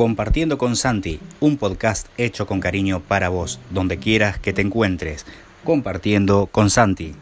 Compartiendo con Santi, un podcast hecho con cariño para vos, donde quieras que te encuentres. Compartiendo con Santi.